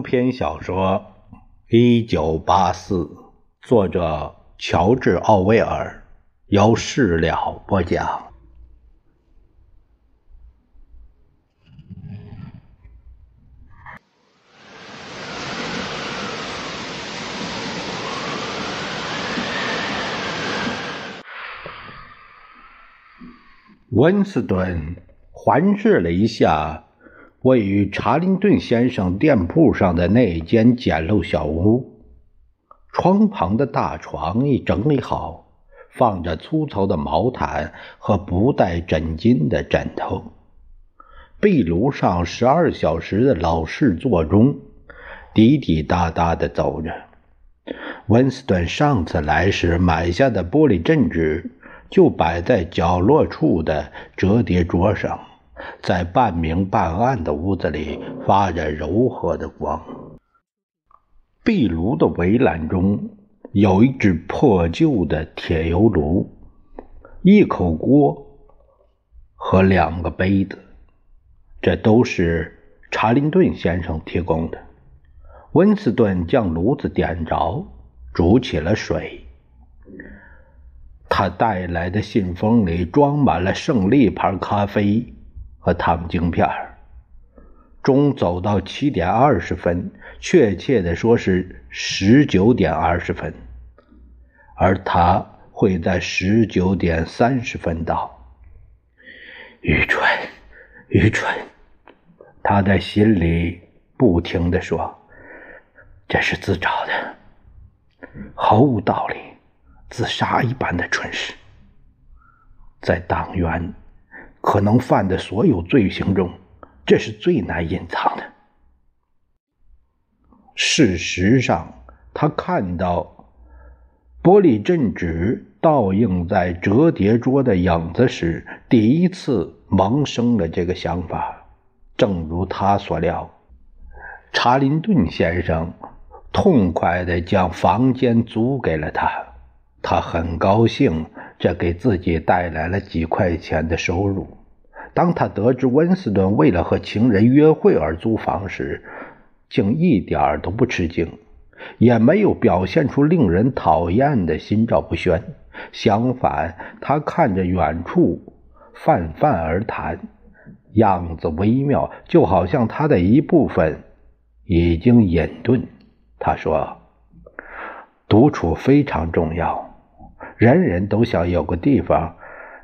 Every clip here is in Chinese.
中篇小说《一九八四》，作者乔治·奥威尔，由事了播讲。温斯顿环视了一下。位于查林顿先生店铺上的那间简陋小屋，窗旁的大床已整理好，放着粗糙的毛毯和不带枕巾的枕头。壁炉上十二小时的老式座钟滴滴答答地走着。温斯顿上次来时买下的玻璃镇纸就摆在角落处的折叠桌上。在半明半暗的屋子里发着柔和的光。壁炉的围栏中有一只破旧的铁油炉、一口锅和两个杯子，这都是查林顿先生提供的。温斯顿将炉子点着，煮起了水。他带来的信封里装满了胜利牌咖啡。和糖晶片钟走到七点二十分，确切的说是十九点二十分，而他会在十九点三十分到。愚蠢，愚蠢！他在心里不停的说：“这是自找的，毫无道理，自杀一般的蠢事，在党员。”可能犯的所有罪行中，这是最难隐藏的。事实上，他看到玻璃镇纸倒映在折叠桌的影子时，第一次萌生了这个想法。正如他所料，查林顿先生痛快地将房间租给了他，他很高兴。这给自己带来了几块钱的收入。当他得知温斯顿为了和情人约会而租房时，竟一点都不吃惊，也没有表现出令人讨厌的心照不宣。相反，他看着远处泛泛而谈，样子微妙，就好像他的一部分已经隐遁。他说：“独处非常重要。”人人都想有个地方，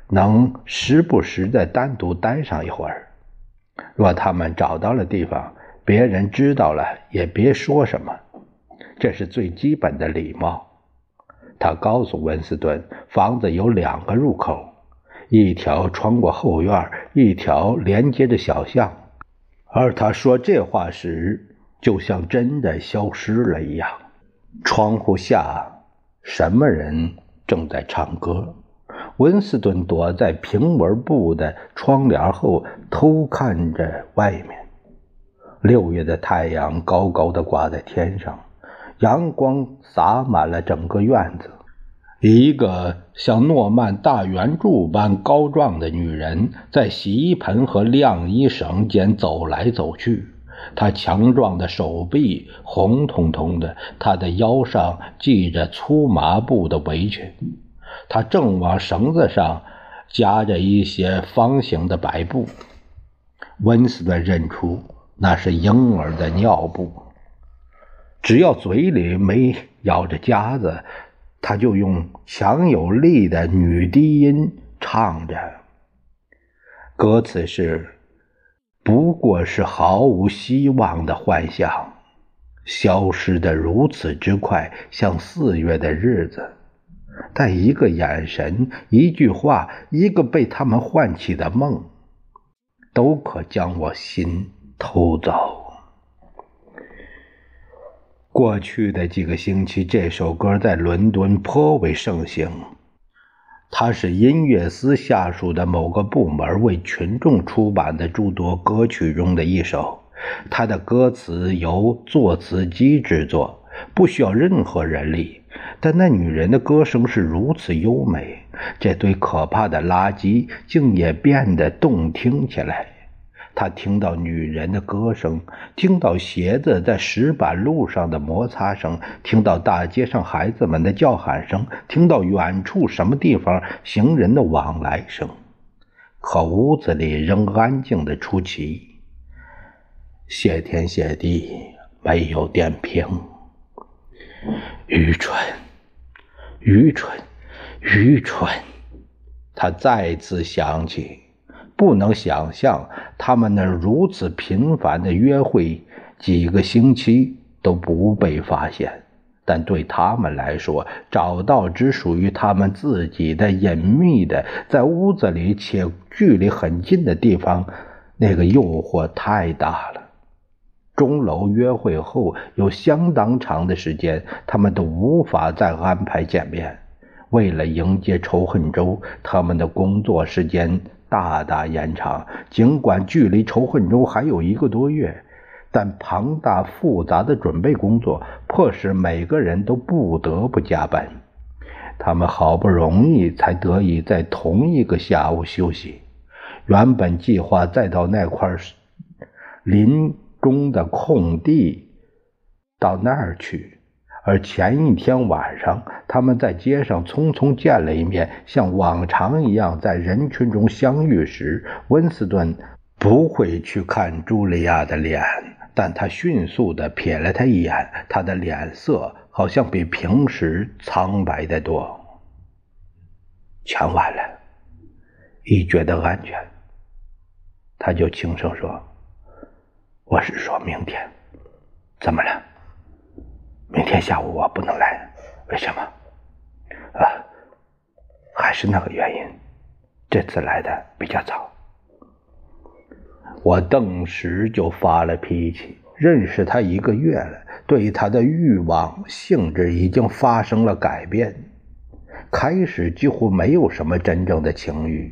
能时不时的单独待上一会儿。若他们找到了地方，别人知道了也别说什么，这是最基本的礼貌。他告诉温斯顿，房子有两个入口，一条穿过后院，一条连接着小巷。而他说这话时，就像真的消失了一样。窗户下，什么人？正在唱歌，温斯顿躲在平纹布的窗帘后偷看着外面。六月的太阳高高的挂在天上，阳光洒满了整个院子。一个像诺曼大圆柱般高壮的女人在洗衣盆和晾衣绳间走来走去。他强壮的手臂红彤彤的，他的腰上系着粗麻布的围裙，他正往绳子上夹着一些方形的白布。温斯顿认出那是婴儿的尿布。只要嘴里没咬着夹子，他就用强有力的女低音唱着，歌词是。不过是毫无希望的幻想，消失的如此之快，像四月的日子。但一个眼神，一句话，一个被他们唤起的梦，都可将我心偷走。过去的几个星期，这首歌在伦敦颇为盛行。它是音乐司下属的某个部门为群众出版的诸多歌曲中的一首。它的歌词由作词机制作，不需要任何人力。但那女人的歌声是如此优美，这堆可怕的垃圾竟也变得动听起来。他听到女人的歌声，听到鞋子在石板路上的摩擦声，听到大街上孩子们的叫喊声，听到远处什么地方行人的往来声。可屋子里仍安静的出奇。谢天谢地，没有电瓶。愚蠢，愚蠢，愚蠢！他再次想起。不能想象他们那如此频繁的约会，几个星期都不被发现。但对他们来说，找到只属于他们自己的隐秘的，在屋子里且距离很近的地方，那个诱惑太大了。钟楼约会后有相当长的时间，他们都无法再安排见面。为了迎接仇恨周，他们的工作时间。大大延长。尽管距离仇恨周还有一个多月，但庞大复杂的准备工作迫使每个人都不得不加班。他们好不容易才得以在同一个下午休息。原本计划再到那块林中的空地，到那儿去。而前一天晚上，他们在街上匆匆见了一面，像往常一样在人群中相遇时，温斯顿不会去看茱莉亚的脸，但他迅速地瞥了她一眼，她的脸色好像比平时苍白得多。全完了，一觉得安全，他就轻声说：“我是说明天，怎么了？”明天下午我不能来，为什么？啊，还是那个原因，这次来的比较早。我顿时就发了脾气。认识他一个月了，对他的欲望性质已经发生了改变。开始几乎没有什么真正的情欲，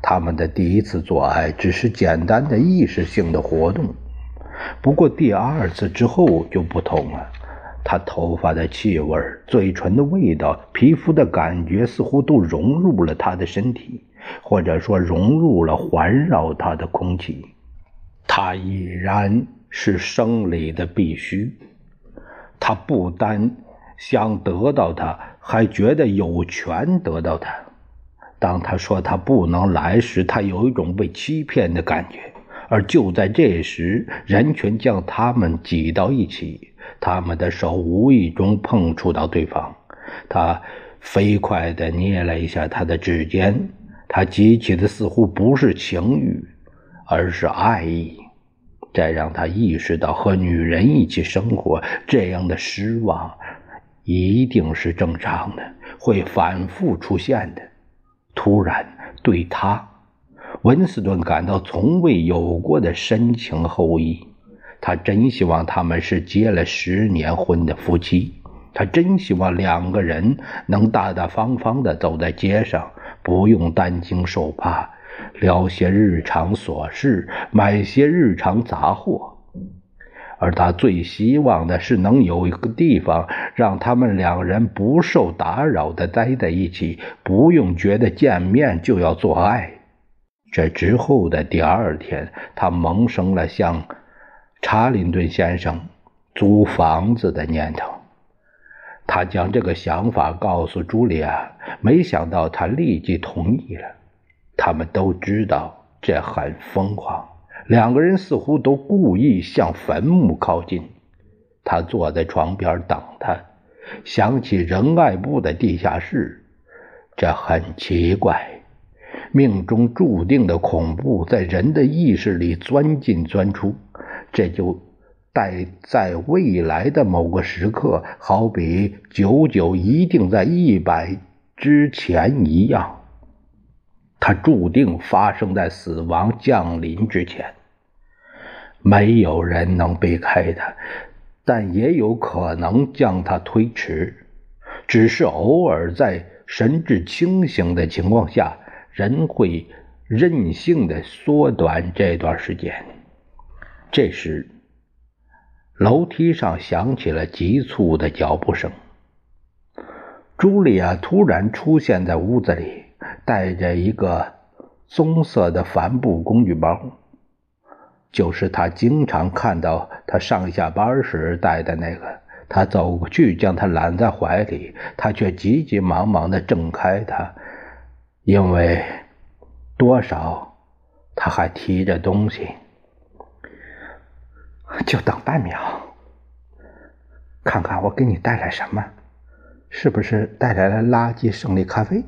他们的第一次做爱只是简单的意识性的活动。不过第二次之后就不同了。他头发的气味、嘴唇的味道、皮肤的感觉，似乎都融入了他的身体，或者说融入了环绕他的空气。他已然是生理的必须。他不单想得到他，还觉得有权得到他。当他说他不能来时，他有一种被欺骗的感觉。而就在这时，人群将他们挤到一起。他们的手无意中碰触到对方，他飞快地捏了一下他的指尖，他激起的似乎不是情欲，而是爱意。这让他意识到，和女人一起生活这样的失望，一定是正常的，会反复出现的。突然，对他，温斯顿感到从未有过的深情厚谊。他真希望他们是结了十年婚的夫妻，他真希望两个人能大大方方的走在街上，不用担惊受怕，聊些日常琐事，买些日常杂货。而他最希望的是能有一个地方让他们两人不受打扰的待在一起，不用觉得见面就要做爱。这之后的第二天，他萌生了像。查林顿先生租房子的念头，他将这个想法告诉茱莉亚，没想到她立即同意了。他们都知道这很疯狂，两个人似乎都故意向坟墓靠近。他坐在床边等他，想起仁爱部的地下室，这很奇怪，命中注定的恐怖在人的意识里钻进钻出。这就待在未来的某个时刻，好比九九一定在一百之前一样，它注定发生在死亡降临之前。没有人能避开它，但也有可能将它推迟。只是偶尔在神志清醒的情况下，人会任性的缩短这段时间。这时，楼梯上响起了急促的脚步声。茱莉亚突然出现在屋子里，带着一个棕色的帆布工具包。就是他经常看到他上下班时带的那个。他走过去，将他揽在怀里，他却急急忙忙地挣开它，因为多少他还提着东西。就等半秒，看看我给你带来什么，是不是带来了垃圾胜利咖啡？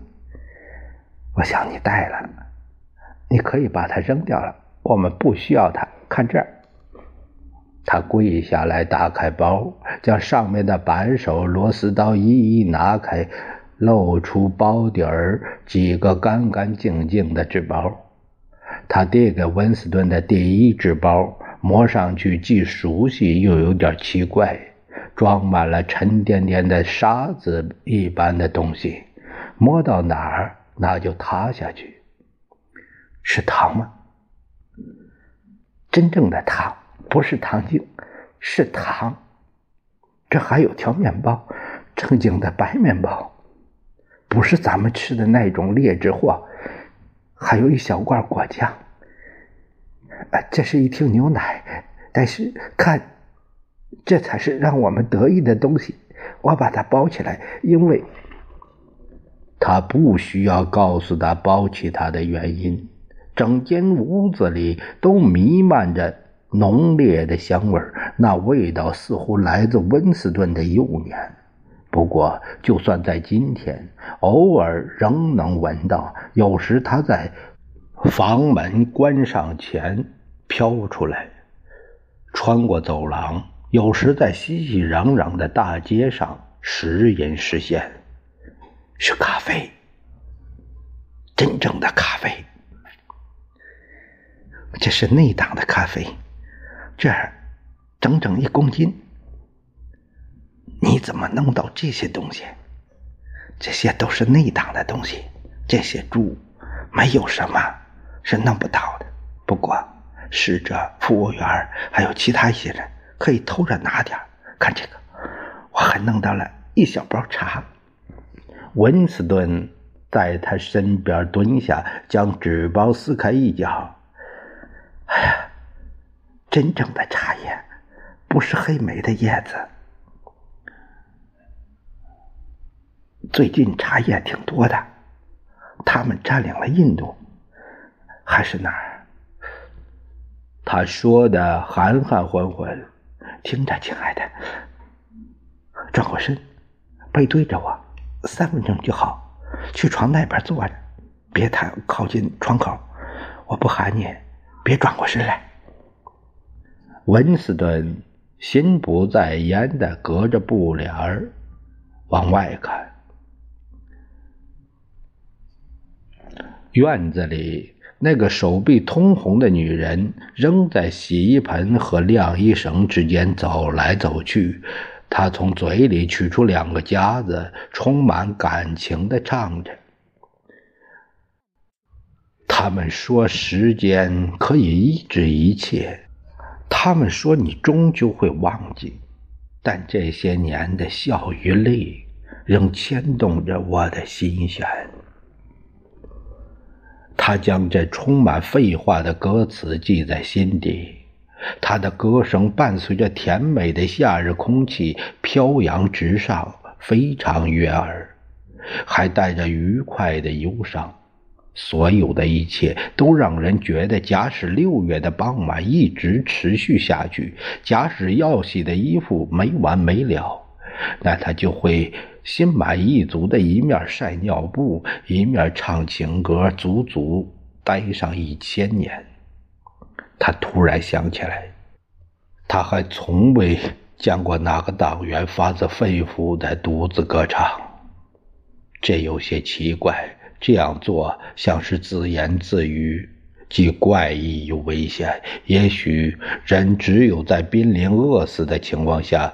我想你带了，你可以把它扔掉了，我们不需要它。看这儿。他跪下来，打开包，将上面的扳手、螺丝刀一一拿开，露出包底儿几个干干净净的纸包。他递给温斯顿的第一纸包，摸上去既熟悉又有点奇怪，装满了沉甸甸的沙子一般的东西，摸到哪儿那就塌下去。是糖吗？真正的糖。不是糖精，是糖。这还有条面包，正经的白面包，不是咱们吃的那种劣质货。还有一小罐果酱。这是一听牛奶，但是看，这才是让我们得意的东西。我把它包起来，因为他不需要告诉他包起它的原因。整间屋子里都弥漫着。浓烈的香味那味道似乎来自温斯顿的幼年。不过，就算在今天，偶尔仍能闻到。有时他在房门关上前飘出来，穿过走廊；有时在熙熙攘攘的大街上时隐时现。是咖啡，真正的咖啡。这是内档的咖啡。这儿整整一公斤，你怎么弄到这些东西？这些都是内档的东西，这些猪没有什么是弄不到的。不过侍者、服务员还有其他一些人可以偷着拿点看这个，我还弄到了一小包茶。温斯顿在他身边蹲下，将纸包撕开一角。哎呀！真正的茶叶，不是黑莓的叶子。最近茶叶挺多的，他们占领了印度，还是哪儿？他说的含含混混。听着，亲爱的，转过身，背对着我，三分钟就好。去床那边坐着，别太靠近窗口。我不喊你，别转过身来。温斯顿心不在焉的隔着布帘儿往外看。院子里那个手臂通红的女人仍在洗衣盆和晾衣绳之间走来走去。她从嘴里取出两个夹子，充满感情的唱着：“他们说时间可以医治一切。”他们说你终究会忘记，但这些年的笑与泪仍牵动着我的心弦。他将这充满废话的歌词记在心底，他的歌声伴随着甜美的夏日空气飘扬直上，非常悦耳，还带着愉快的忧伤。所有的一切都让人觉得，假使六月的傍晚一直持续下去，假使要洗的衣服没完没了，那他就会心满意足的一面晒尿布，一面唱情歌，足足待上一千年。他突然想起来，他还从未见过哪个党员发自肺腑的独自歌唱，这有些奇怪。这样做像是自言自语，既怪异又危险。也许人只有在濒临饿死的情况下，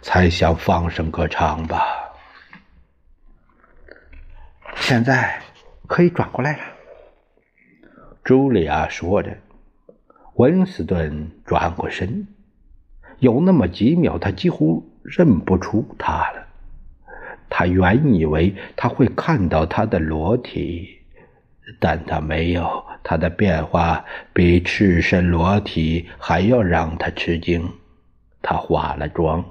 才想放声歌唱吧。现在可以转过来了，茱莉亚说着。温斯顿转过身，有那么几秒，他几乎认不出他了。他原以为他会看到他的裸体，但他没有。她的变化比赤身裸体还要让他吃惊。她化了妆，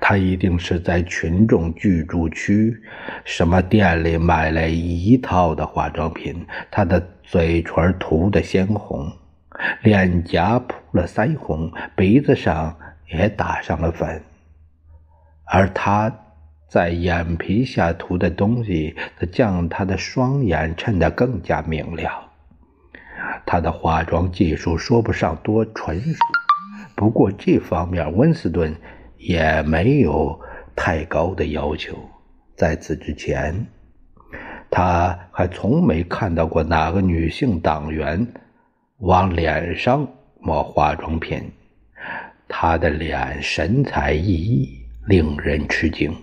她一定是在群众居住区什么店里买了一套的化妆品。她的嘴唇涂得鲜红，脸颊铺了腮红，鼻子上也打上了粉，而她。在眼皮下涂的东西，则将他的双眼衬得更加明亮。他的化妆技术说不上多纯熟，不过这方面温斯顿也没有太高的要求。在此之前，他还从没看到过哪个女性党员往脸上抹化妆品。她的脸神采奕奕，令人吃惊。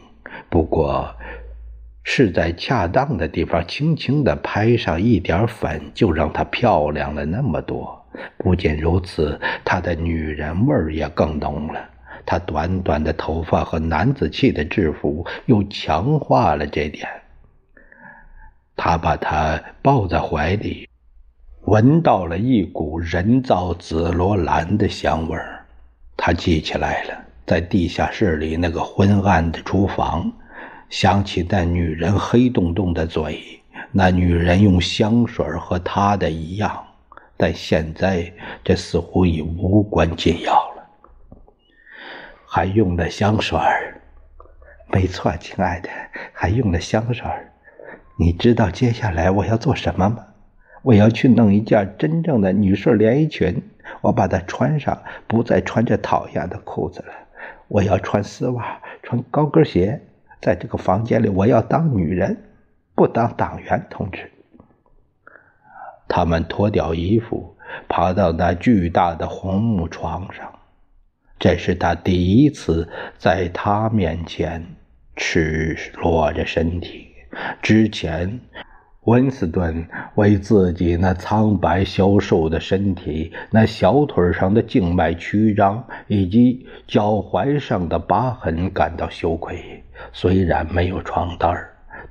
不过，是在恰当的地方轻轻地拍上一点粉，就让她漂亮了那么多。不仅如此，她的女人味儿也更浓了。他短短的头发和男子气的制服又强化了这点。他把她抱在怀里，闻到了一股人造紫罗兰的香味儿。他记起来了。在地下室里那个昏暗的厨房，想起那女人黑洞洞的嘴，那女人用香水和他的一样，但现在这似乎已无关紧要。还用了香水没错，亲爱的，还用了香水你知道接下来我要做什么吗？我要去弄一件真正的女士连衣裙，我把它穿上，不再穿这讨厌的裤子了。我要穿丝袜，穿高跟鞋，在这个房间里，我要当女人，不当党员同志。他们脱掉衣服，爬到那巨大的红木床上。这是他第一次在他面前赤裸着身体，之前。温斯顿为自己那苍白消瘦的身体、那小腿上的静脉曲张以及脚踝上的疤痕感到羞愧。虽然没有床单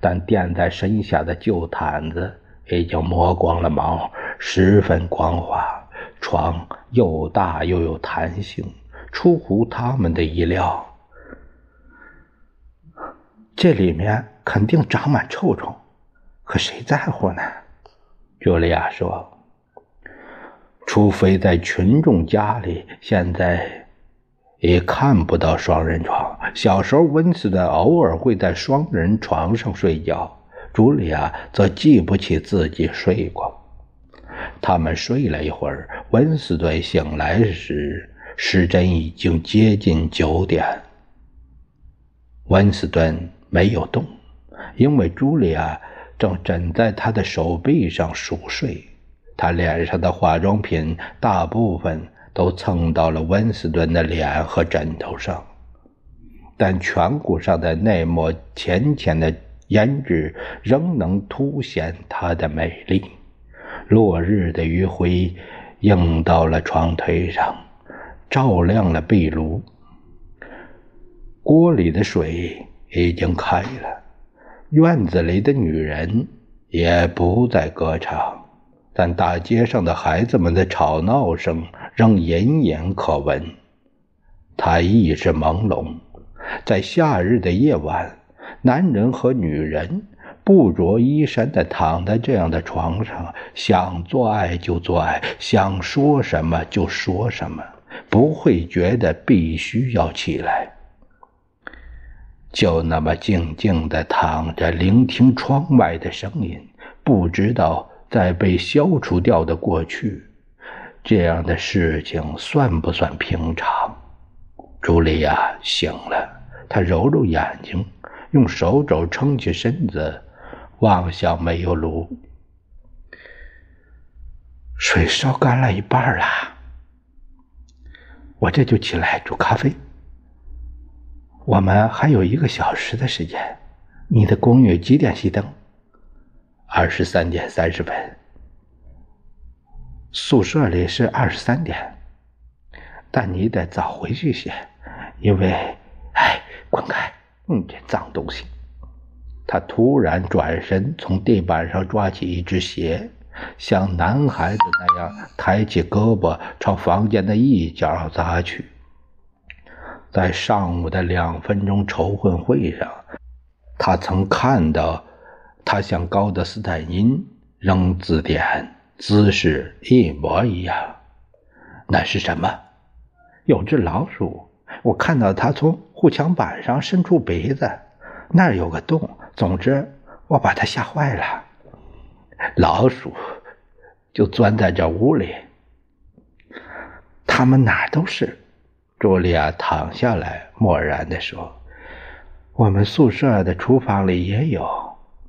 但垫在身下的旧毯子已经磨光了毛，十分光滑。床又大又有弹性，出乎他们的意料。这里面肯定长满臭虫。可谁在乎呢？茱莉亚说：“除非在群众家里，现在也看不到双人床。小时候，温斯顿偶尔会在双人床上睡觉，茱莉亚则记不起自己睡过。他们睡了一会儿，温斯顿醒来时，时针已经接近九点。温斯顿没有动，因为茱莉亚。”正枕在他的手臂上熟睡，他脸上的化妆品大部分都蹭到了温斯顿的脸和枕头上，但颧骨上的那抹浅浅的胭脂仍能凸显她的美丽。落日的余晖映到了床腿上，照亮了壁炉。锅里的水已经开了。院子里的女人也不再歌唱，但大街上的孩子们的吵闹声仍隐隐可闻。他意识朦胧，在夏日的夜晚，男人和女人不着衣衫地躺在这样的床上，想做爱就做爱，想说什么就说什么，不会觉得必须要起来。就那么静静的躺着，聆听窗外的声音，不知道在被消除掉的过去，这样的事情算不算平常？茱莉亚醒了，她揉揉眼睛，用手肘撑起身子，望向煤油炉。水烧干了一半了，我这就起来煮咖啡。我们还有一个小时的时间。你的公寓几点熄灯？二十三点三十分。宿舍里是二十三点，但你得早回去些，因为……哎，滚开！你这脏东西！他突然转身，从地板上抓起一只鞋，像男孩子那样抬起胳膊朝房间的一角砸去。在上午的两分钟筹混会上，他曾看到他向高德斯坦因扔字典姿势一模一样。那是什么？有只老鼠。我看到他从护墙板上伸出鼻子，那儿有个洞。总之，我把他吓坏了。老鼠就钻在这屋里。他们哪儿都是。茱莉亚躺下来，漠然地说：“我们宿舍的厨房里也有。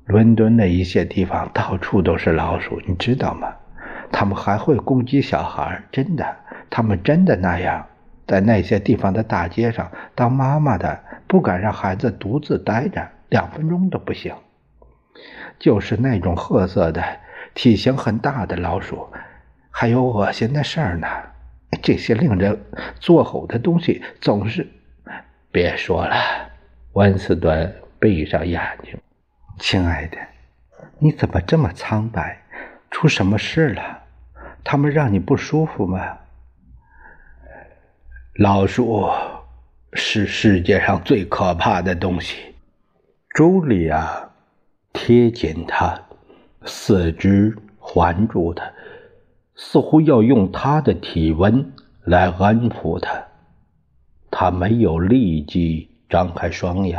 伦敦的一些地方到处都是老鼠，你知道吗？他们还会攻击小孩，真的，他们真的那样。在那些地方的大街上，当妈妈的不敢让孩子独自待着两分钟都不行。就是那种褐色的、体型很大的老鼠，还有恶心的事儿呢。”这些令人作呕的东西总是……别说了，温斯顿闭上眼睛。亲爱的，你怎么这么苍白？出什么事了？他们让你不舒服吗？老鼠是世界上最可怕的东西。朱莉亚贴紧他，四肢环住他。似乎要用他的体温来安抚他。他没有立即张开双眼。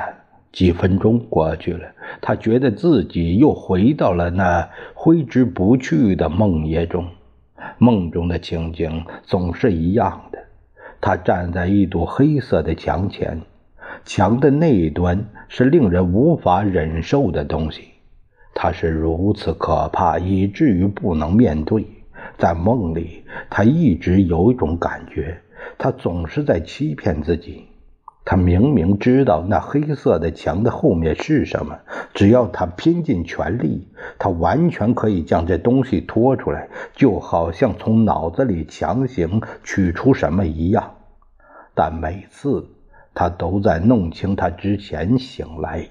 几分钟过去了，他觉得自己又回到了那挥之不去的梦夜中。梦中的情景总是一样的。他站在一堵黑色的墙前，墙的那一端是令人无法忍受的东西。他是如此可怕，以至于不能面对。在梦里，他一直有一种感觉，他总是在欺骗自己。他明明知道那黑色的墙的后面是什么，只要他拼尽全力，他完全可以将这东西拖出来，就好像从脑子里强行取出什么一样。但每次他都在弄清他之前醒来。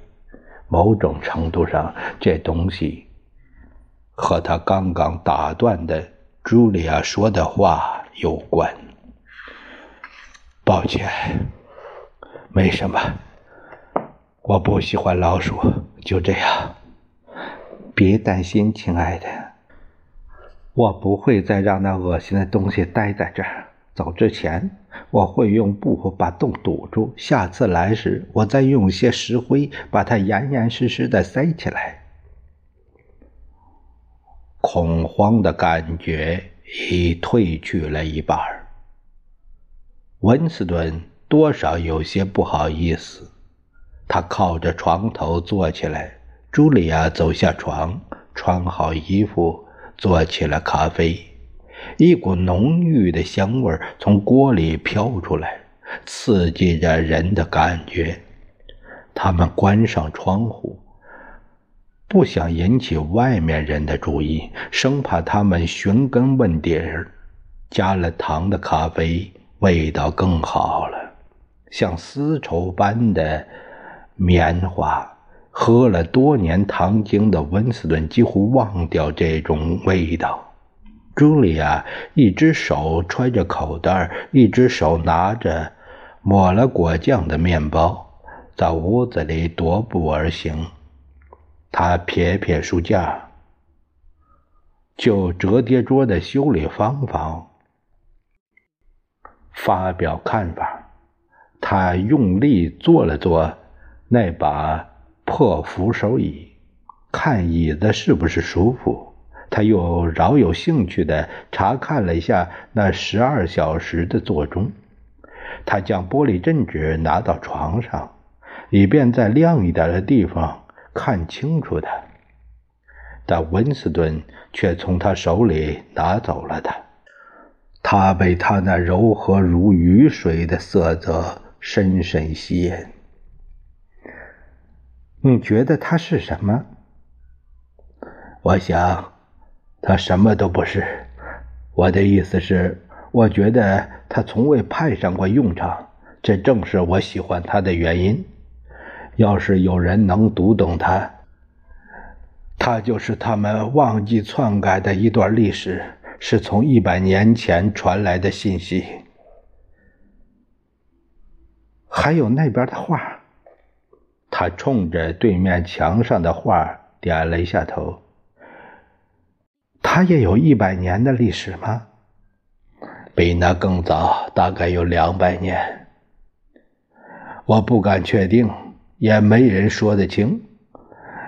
某种程度上，这东西和他刚刚打断的。茱莉亚说的话有关。抱歉，没什么。我不喜欢老鼠，就这样。别担心，亲爱的，我不会再让那恶心的东西待在这儿。走之前，我会用布把洞堵住。下次来时，我再用些石灰把它严严实实的塞起来。恐慌的感觉已褪去了一半。温斯顿多少有些不好意思，他靠着床头坐起来。茱莉亚走下床，穿好衣服，做起了咖啡。一股浓郁的香味从锅里飘出来，刺激着人的感觉。他们关上窗户。不想引起外面人的注意，生怕他们寻根问底儿。加了糖的咖啡味道更好了，像丝绸般的棉花。喝了多年糖精的温斯顿几乎忘掉这种味道。茱莉亚一只手揣着口袋，一只手拿着抹了果酱的面包，在屋子里踱步而行。他撇撇书架，就折叠桌的修理方法发表看法。他用力坐了坐那把破扶手椅，看椅子是不是舒服。他又饶有兴趣地查看了一下那十二小时的座钟。他将玻璃镇纸拿到床上，以便在亮一点的地方。看清楚他，但温斯顿却从他手里拿走了它。他被他那柔和如雨水的色泽深深吸引。你觉得它是什么？我想，他什么都不是。我的意思是，我觉得他从未派上过用场，这正是我喜欢他的原因。要是有人能读懂他，他就是他们忘记篡改的一段历史，是从一百年前传来的信息。还有那边的画。他冲着对面墙上的画点了一下头。它也有一百年的历史吗？比那更早，大概有两百年。我不敢确定，也没人说得清。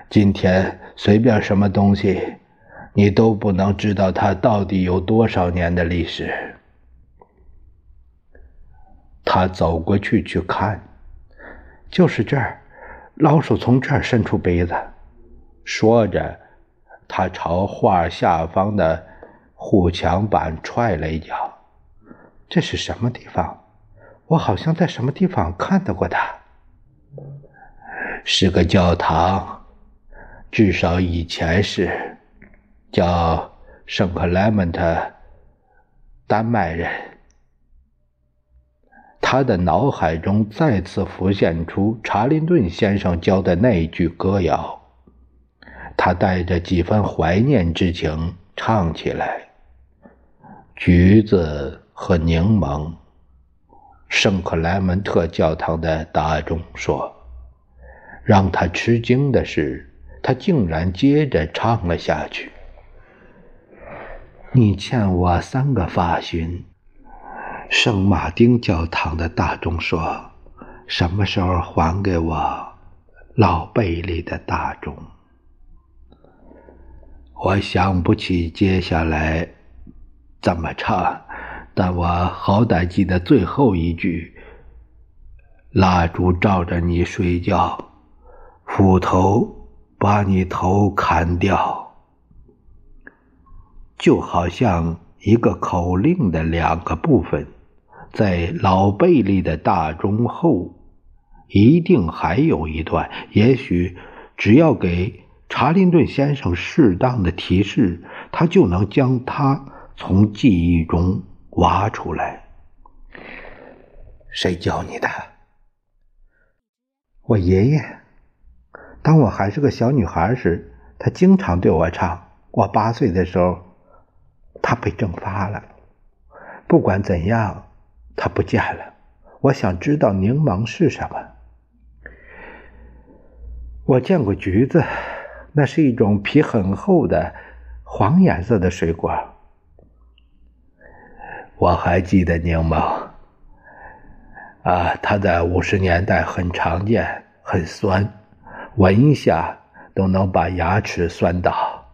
今天随便什么东西，你都不能知道它到底有多少年的历史。他走过去去看，就是这儿。老鼠从这儿伸出杯子，说着，他朝画下方的护墙板踹了一脚。这是什么地方？我好像在什么地方看到过他。是个教堂，至少以前是，叫圣克莱门特，丹麦人。他的脑海中再次浮现出查林顿先生教的那一句歌谣，他带着几分怀念之情唱起来：“橘子和柠檬。”圣克莱门特教堂的大钟说。让他吃惊的是，他竟然接着唱了下去：“你欠我三个发勋。”圣马丁教堂的大钟说：“什么时候还给我老贝利的大钟？”我想不起接下来怎么唱，但我好歹记得最后一句：“蜡烛照着你睡觉，斧头把你头砍掉。”就好像一个口令的两个部分。在老贝利的大钟后，一定还有一段。也许只要给查林顿先生适当的提示，他就能将它从记忆中挖出来。谁教你的？我爷爷。当我还是个小女孩时，他经常对我唱。我八岁的时候，他被蒸发了。不管怎样。他不见了，我想知道柠檬是什么。我见过橘子，那是一种皮很厚的黄颜色的水果。我还记得柠檬，啊，它在五十年代很常见，很酸，闻一下都能把牙齿酸倒。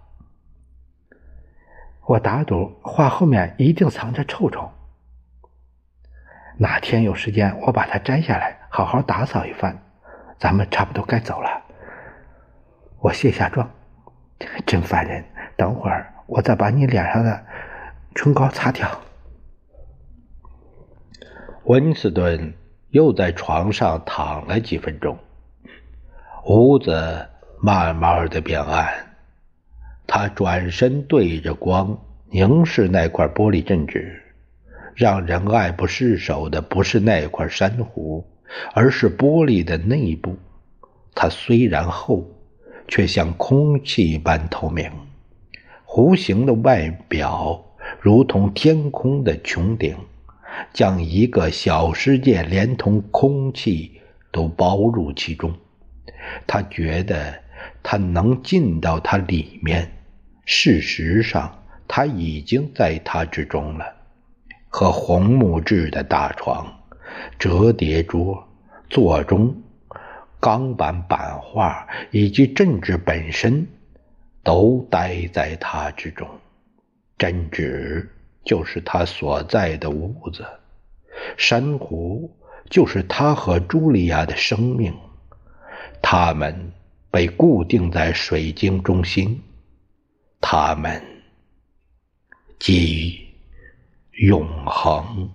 我打赌，花后面一定藏着臭虫。哪天有时间，我把它摘下来，好好打扫一番。咱们差不多该走了。我卸下妆，真烦人。等会儿我再把你脸上的唇膏擦掉。温斯顿又在床上躺了几分钟，屋子慢慢的变暗。他转身对着光，凝视那块玻璃镇纸。让人爱不释手的不是那块珊瑚，而是玻璃的内部。它虽然厚，却像空气般透明。弧形的外表如同天空的穹顶，将一个小世界连同空气都包入其中。他觉得他能进到它里面，事实上，他已经在它之中了。和红木质的大床、折叠桌、座钟、钢板版画以及镇纸本身，都待在它之中。镇纸就是他所在的屋子，珊瑚就是他和茱莉亚的生命。他们被固定在水晶中心，他们给予。永恒。